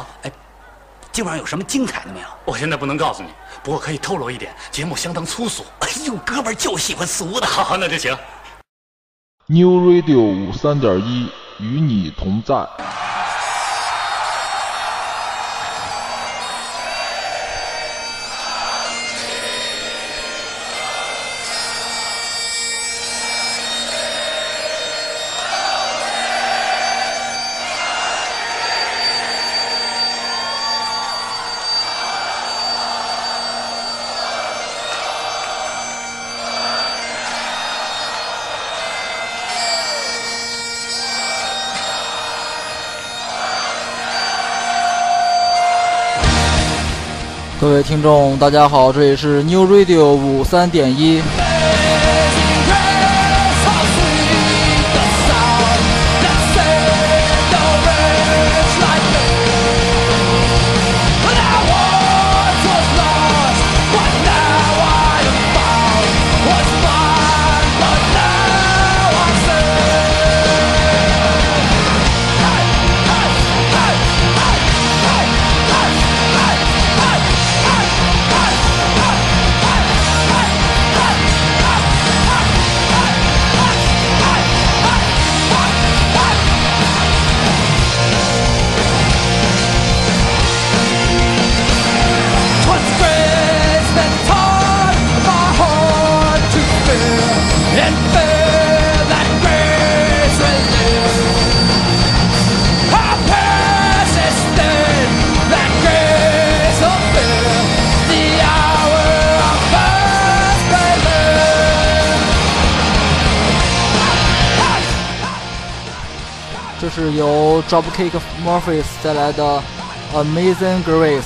啊，哎，今晚有什么精彩的没有？我现在不能告诉你，不过可以透露一点，节目相当粗俗。哎呦，哥们儿就喜欢俗的。好，那就行。New Radio 五三点一与你同在。听众，大家好，这里是 New Radio 五三点一。Dropkick Murphys 带来的《Amazing Grace》。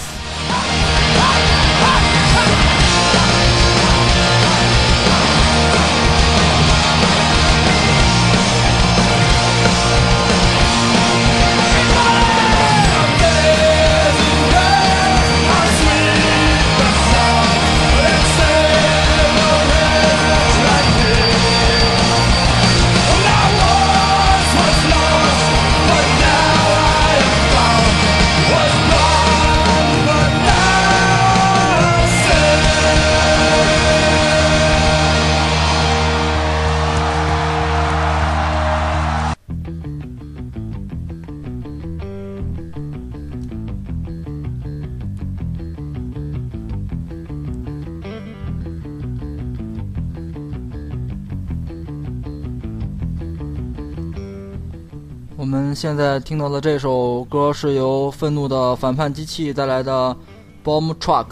现在听到的这首歌是由愤怒的反叛机器带来的《Bomb Truck》。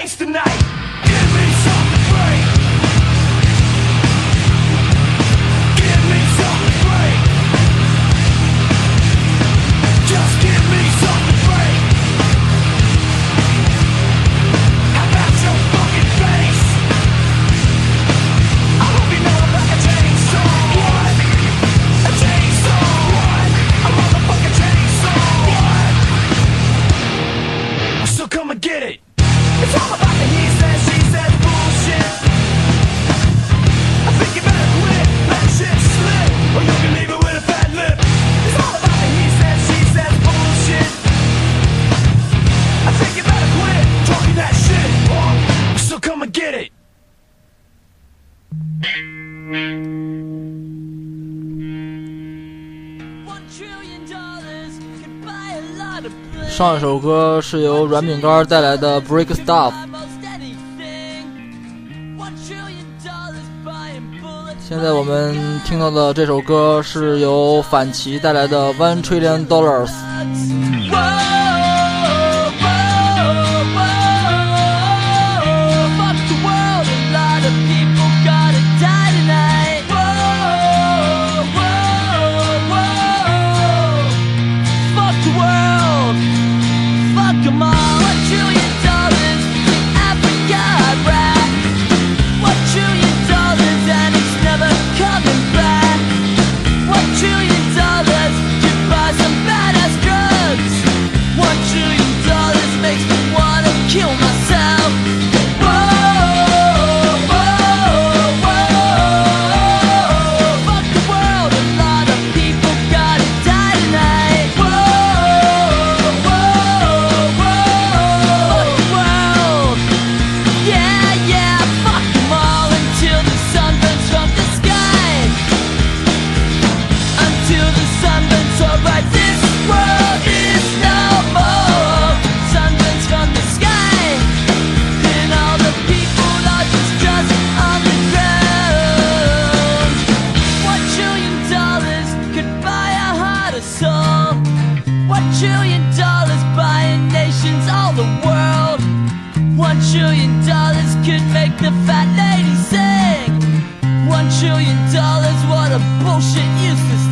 face tonight. 上一首歌是由软饼干带来的 Break Stuff，现在我们听到的这首歌是由反旗带来的 One Trillion Dollars。trillion dollars could make the fat lady sing. One trillion dollars, what a bullshit useless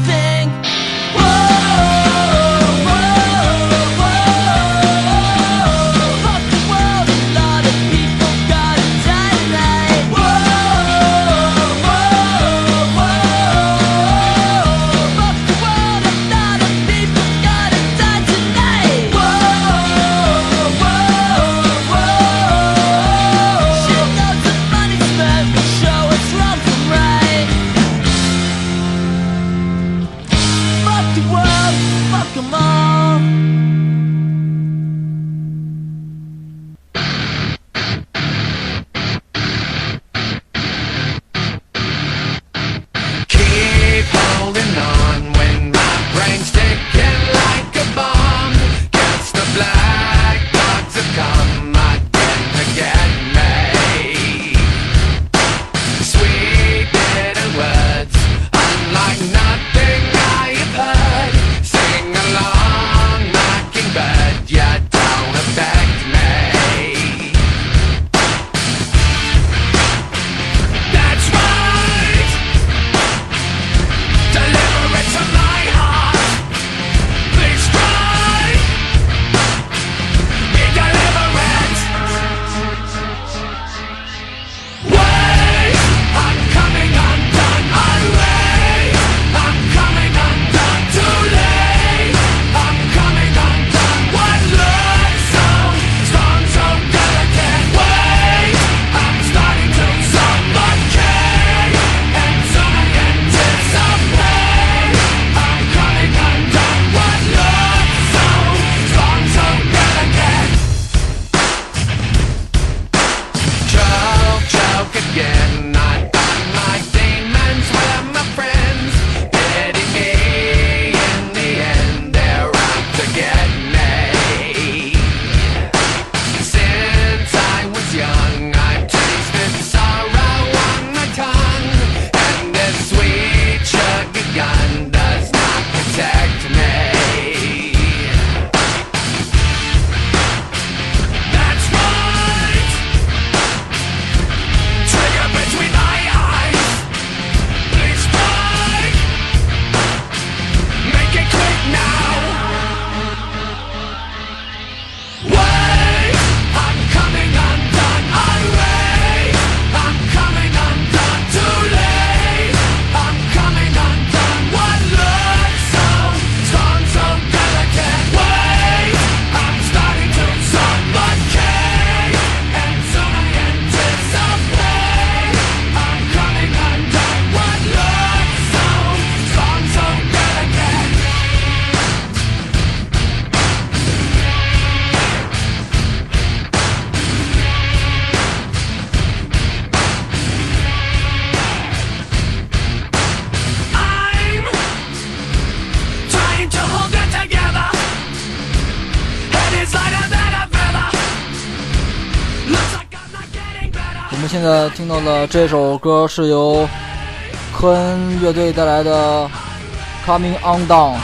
这首歌是由科恩乐队带来的《Coming On Down》。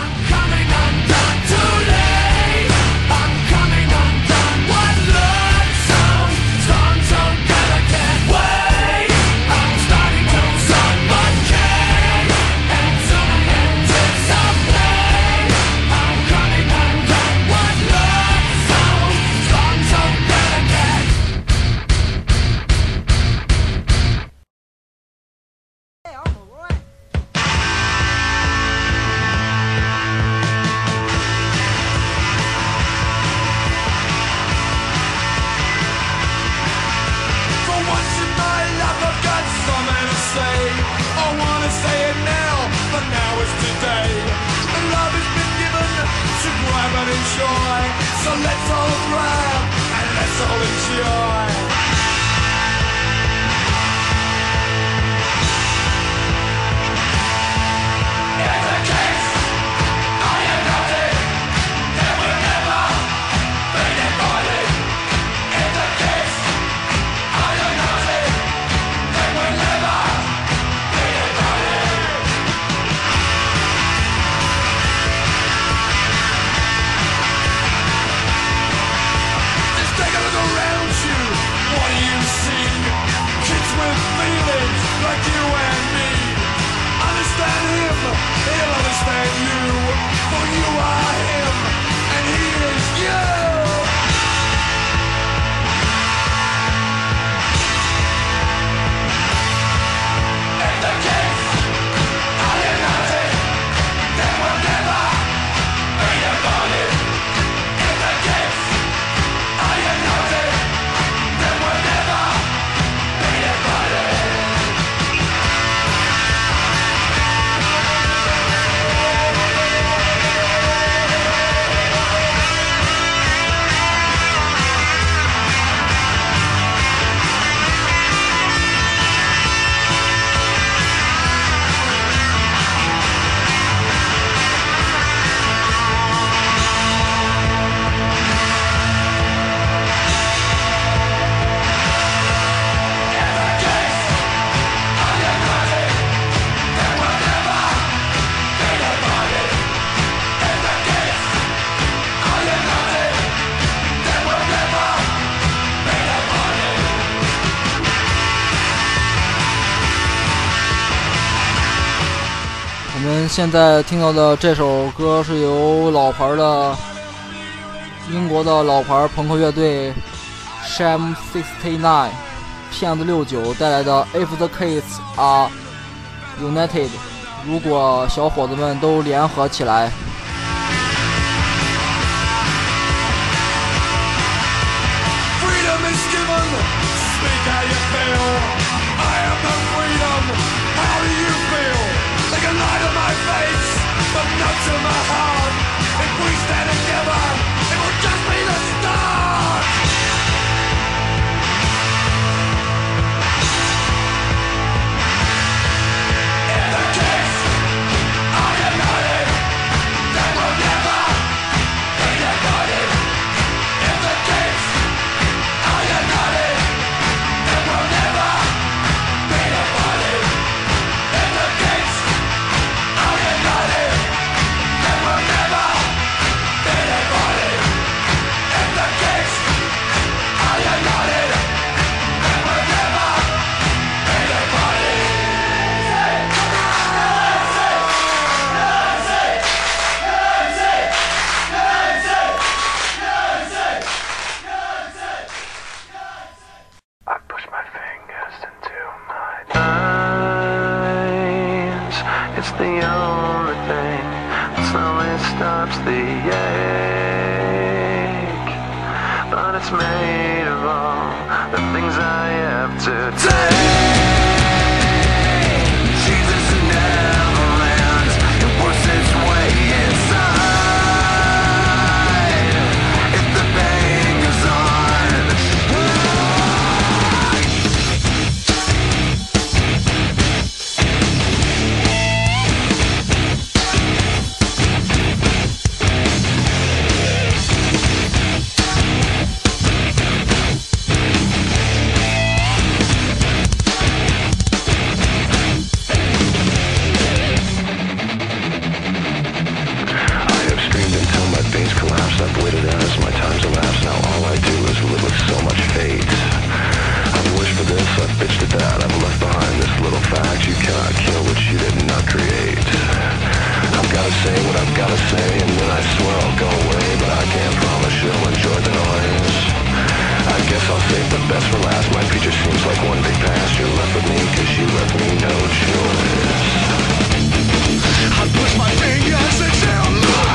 现在听到的这首歌是由老牌的英国的老牌朋克乐队 Sham Sixty Nine 骗子六九带来的 If the Kids Are United。如果小伙子们都联合起来。fate. I've wished for this, I've bitched at that. I've left behind this little fact. You cannot kill what you did not create. I've gotta say what I've gotta say, and then I swear I'll go away, but I can't promise you'll enjoy the noise. I guess I'll save the best for last. My future seems like one big past. You left with me, cause you left me no choice. I push my fingers into my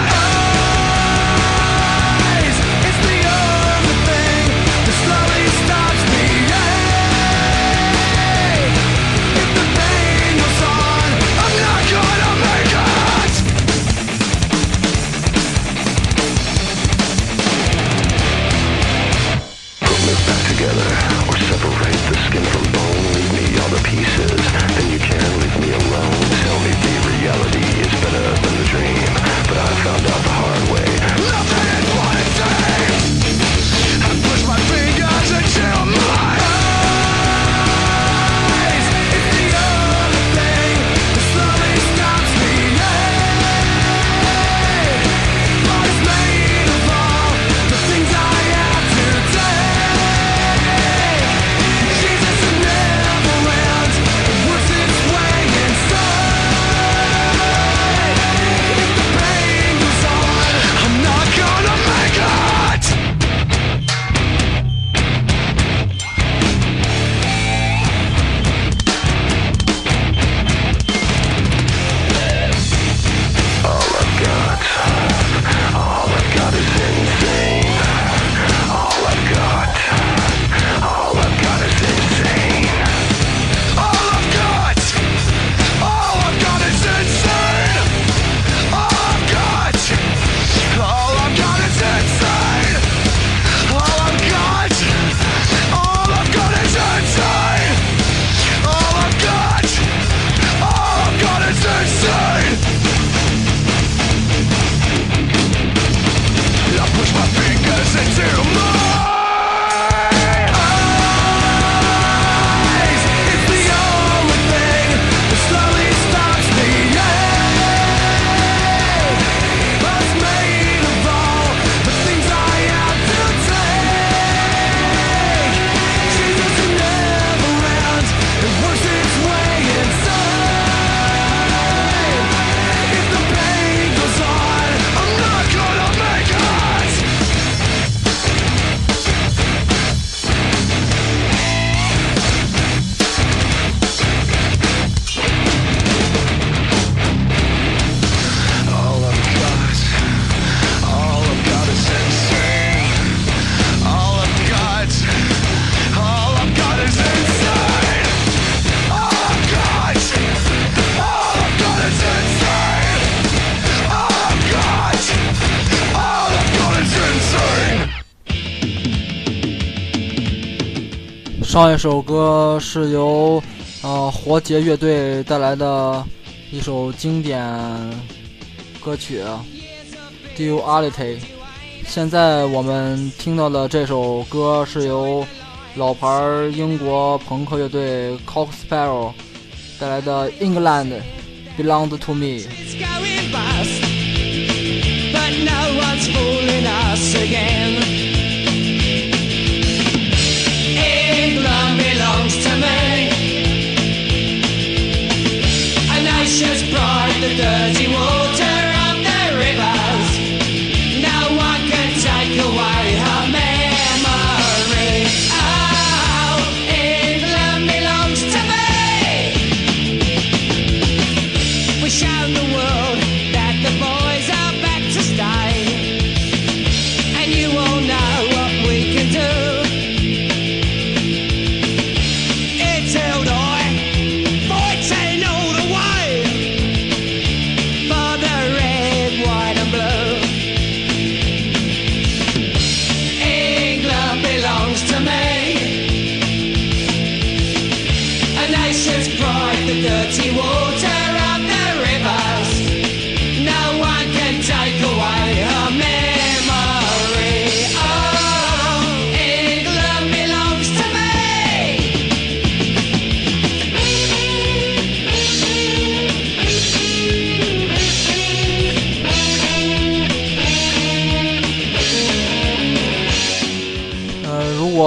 上一首歌是由呃活结乐队带来的一首经典歌曲《Duality》。现在我们听到的这首歌是由老牌英国朋克乐队 c o x s p a r r o w 带来的《England Belonged to Me》。But no fooling us again.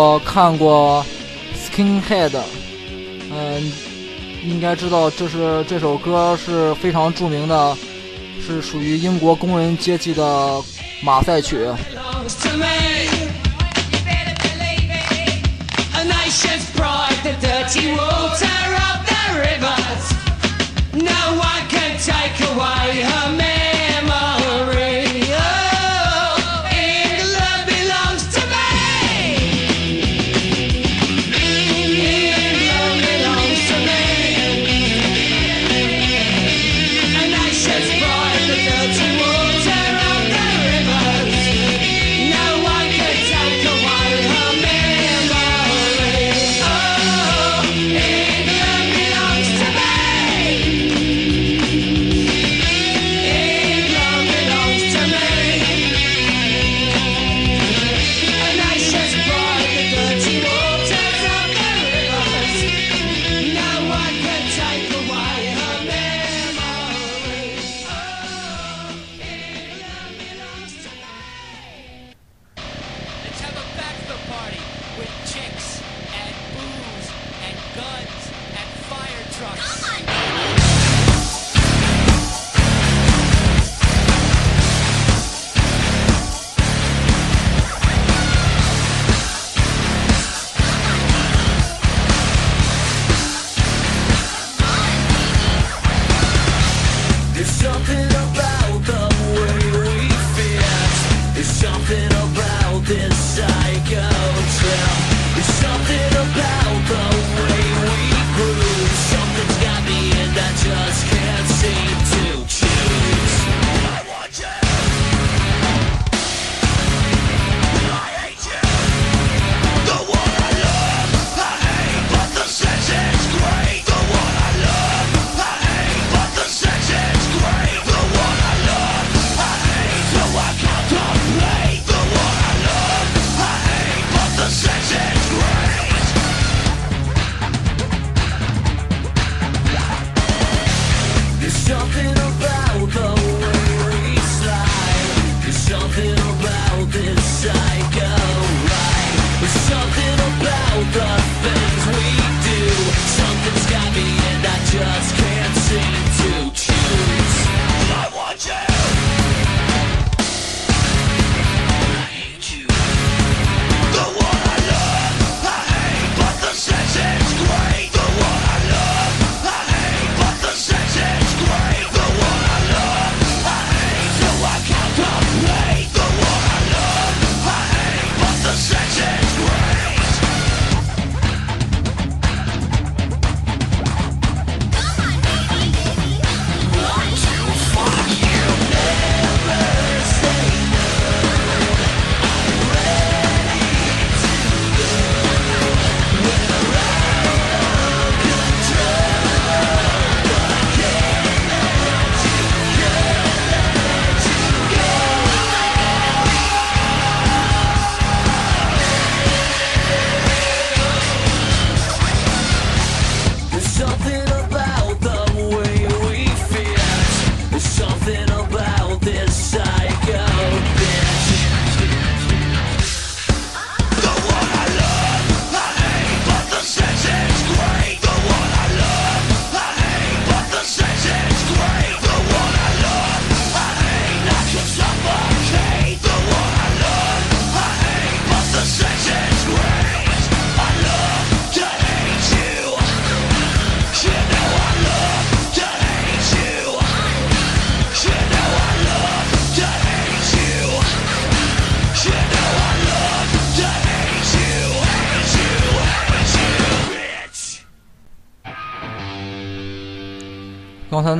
我看过 Skinhead，嗯，应该知道这是这首歌是非常著名的，是属于英国工人阶级的马赛曲。No one can take away her man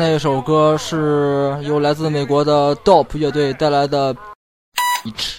那首歌是由来自美国的 Dope 乐队带来的《Beach》。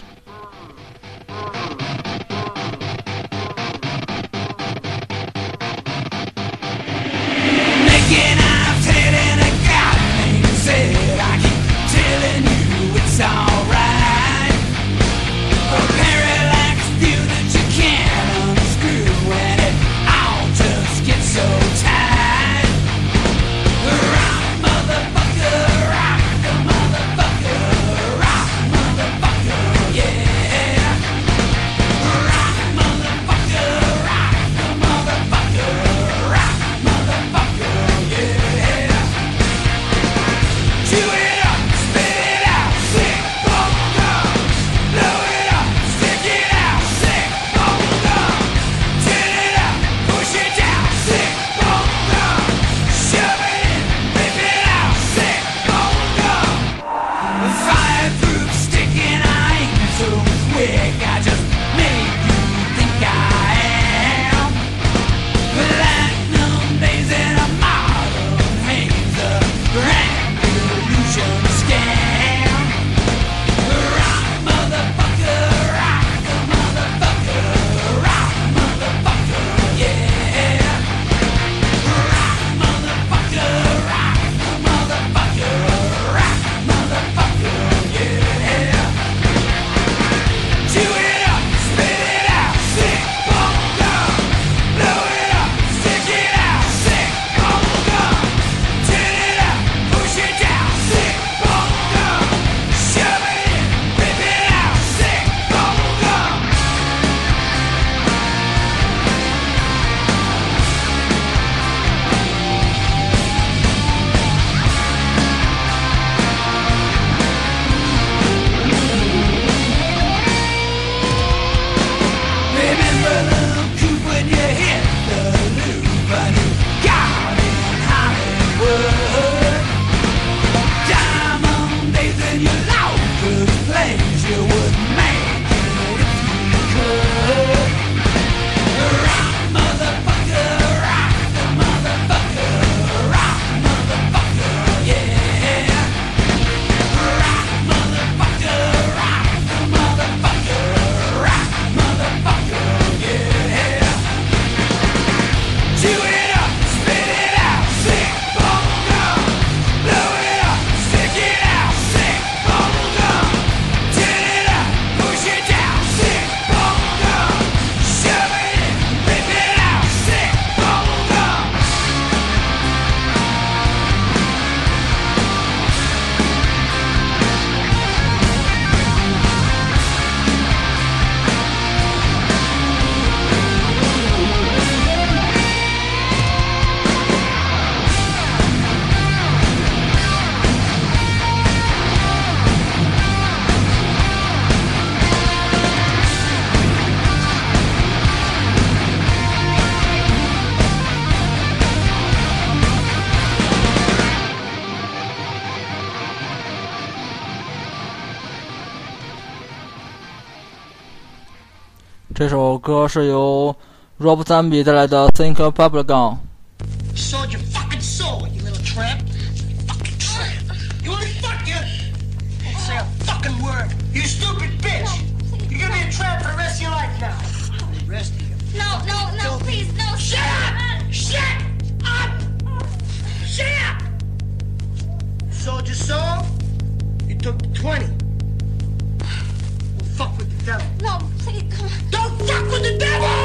这首歌是由 Rob Zombie 带来的《Think Bubblegum》。 Sold your fucking soul, you little tramp. Fucking tramp. You wanna fuck you? Don't say a fucking word. You stupid bitch. You're gonna be a tramp for the rest of your life now. The rest of you. No, no, no, please, no. Shut up! Shut up! Shut up! Sold your soul? You took the 20. Well, fuck with the devil. No, the devil!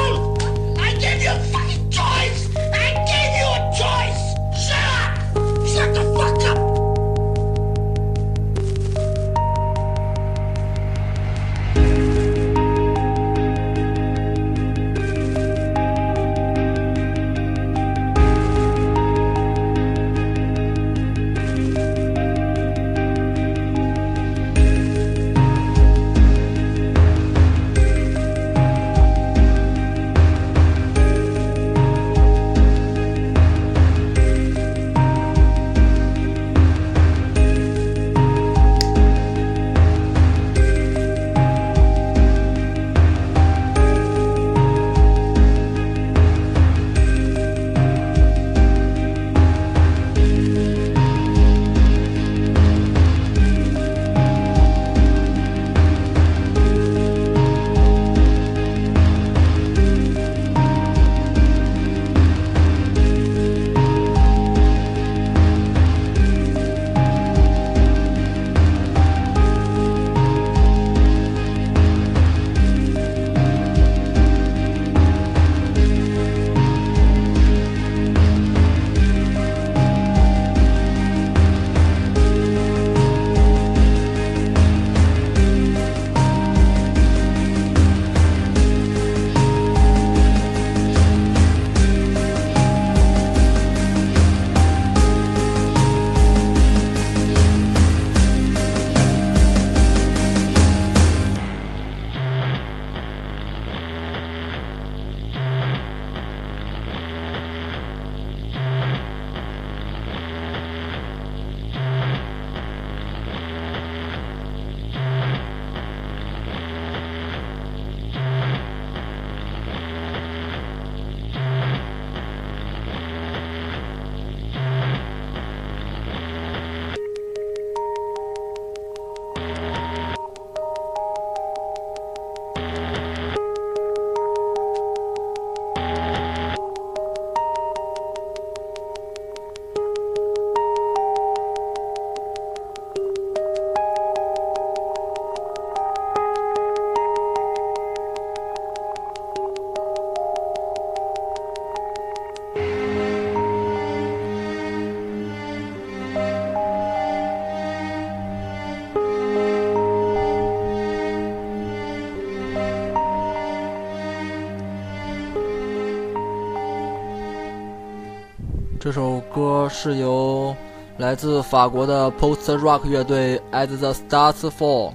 是由来自法国的 Post Rock 乐队 As the Stars Fall，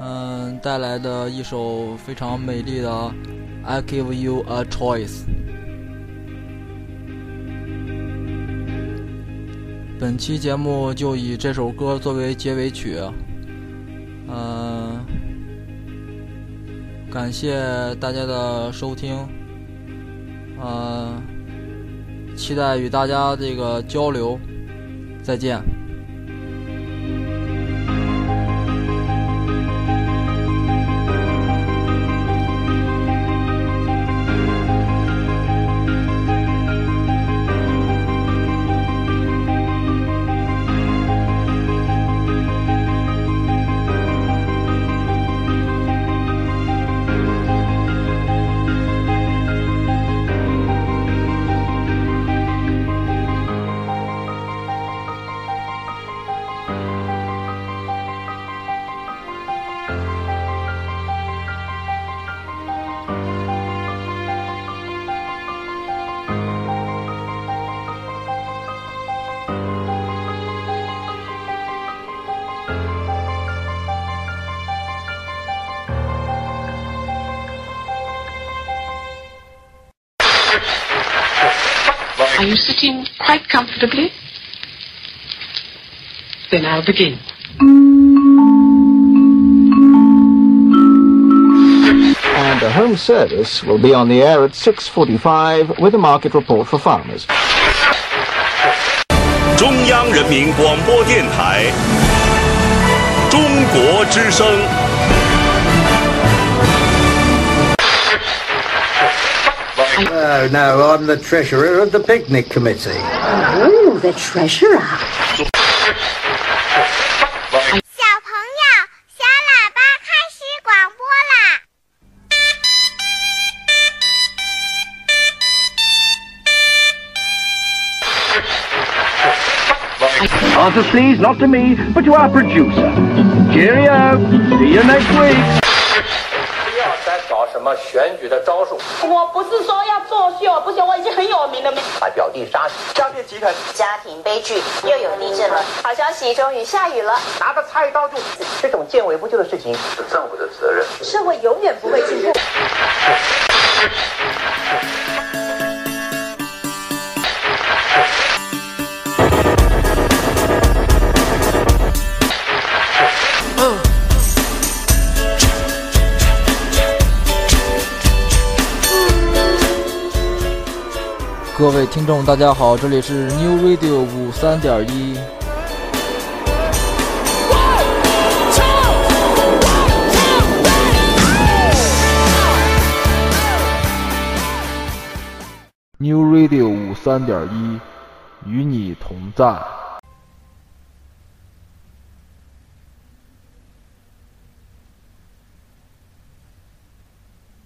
嗯，带来的一首非常美丽的《I Give You a Choice》。本期节目就以这首歌作为结尾曲，嗯，感谢大家的收听，嗯，期待与大家这个交流，再见。you sitting quite comfortably? Then I'll begin. And The Home Service will be on the air at 6.45 with a market report for farmers. 中央人民广播电台中国之声。 Oh, no, I'm the treasurer of the picnic committee. Oh, the treasurer. 小朋友，小喇叭开始广播啦！ Answers, please, not to me, but to our producer. Cheerio. See you next week. 什么选举的招数，我不是说要作秀，不行，我已经很有名了。把表弟杀诈骗集团，家庭悲剧，又有地震了。好消息，终于下雨了。拿着菜刀就死，这种见微不救的事情是政府的责任。社会永远不会进步。《各位听众，大家好，这里是 New Radio 五三点一。New Radio 五三点一，与你同在。